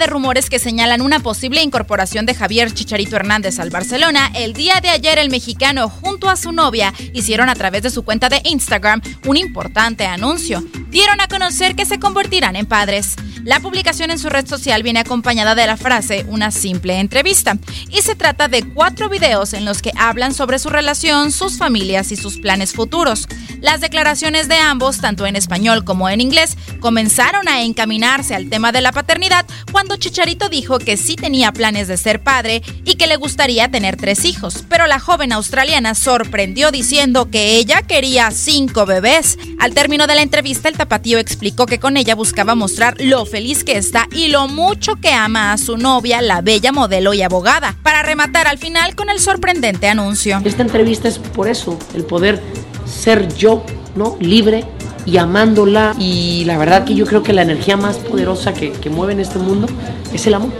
De rumores que señalan una posible incorporación de Javier Chicharito Hernández al Barcelona, el día de ayer el mexicano junto a su novia hicieron a través de su cuenta de Instagram un importante anuncio. Dieron a conocer que se convertirán en padres. La publicación en su red social viene acompañada de la frase una simple entrevista y se trata de cuatro videos en los que hablan sobre su relación, sus familias y sus planes futuros. Las declaraciones de ambos, tanto en español como en inglés, comenzaron a encaminarse al tema de la paternidad cuando Chicharito dijo que sí tenía planes de ser padre y que le gustaría tener tres hijos, pero la joven australiana sorprendió diciendo que ella quería cinco bebés. Al término de la entrevista, el tapatío explicó que con ella buscaba mostrar lo feliz que está y lo mucho que ama a su novia, la bella modelo y abogada, para rematar al final con el sorprendente anuncio. Esta entrevista es por eso, el poder ser yo, ¿no? Libre y amándola. Y la verdad que yo creo que la energía más poderosa que, que mueve en este mundo es el amor.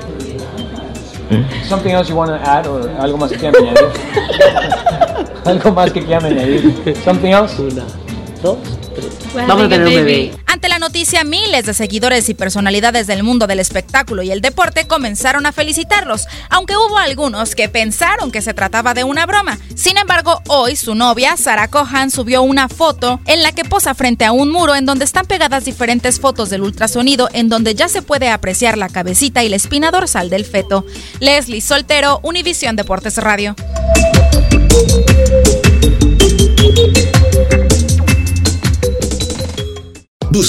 Something else you want to add or algo más que quieran añadir? algo más que quieran añadir. Something else? Dos, tres. Vamos a tener un bebé. Ante la noticia, miles de seguidores y personalidades del mundo del espectáculo y el deporte comenzaron a felicitarlos, aunque hubo algunos que pensaron que se trataba de una broma. Sin embargo, hoy su novia, Sarah Cohan, subió una foto en la que posa frente a un muro en donde están pegadas diferentes fotos del ultrasonido en donde ya se puede apreciar la cabecita y la espina dorsal del feto. Leslie Soltero, Univisión Deportes Radio.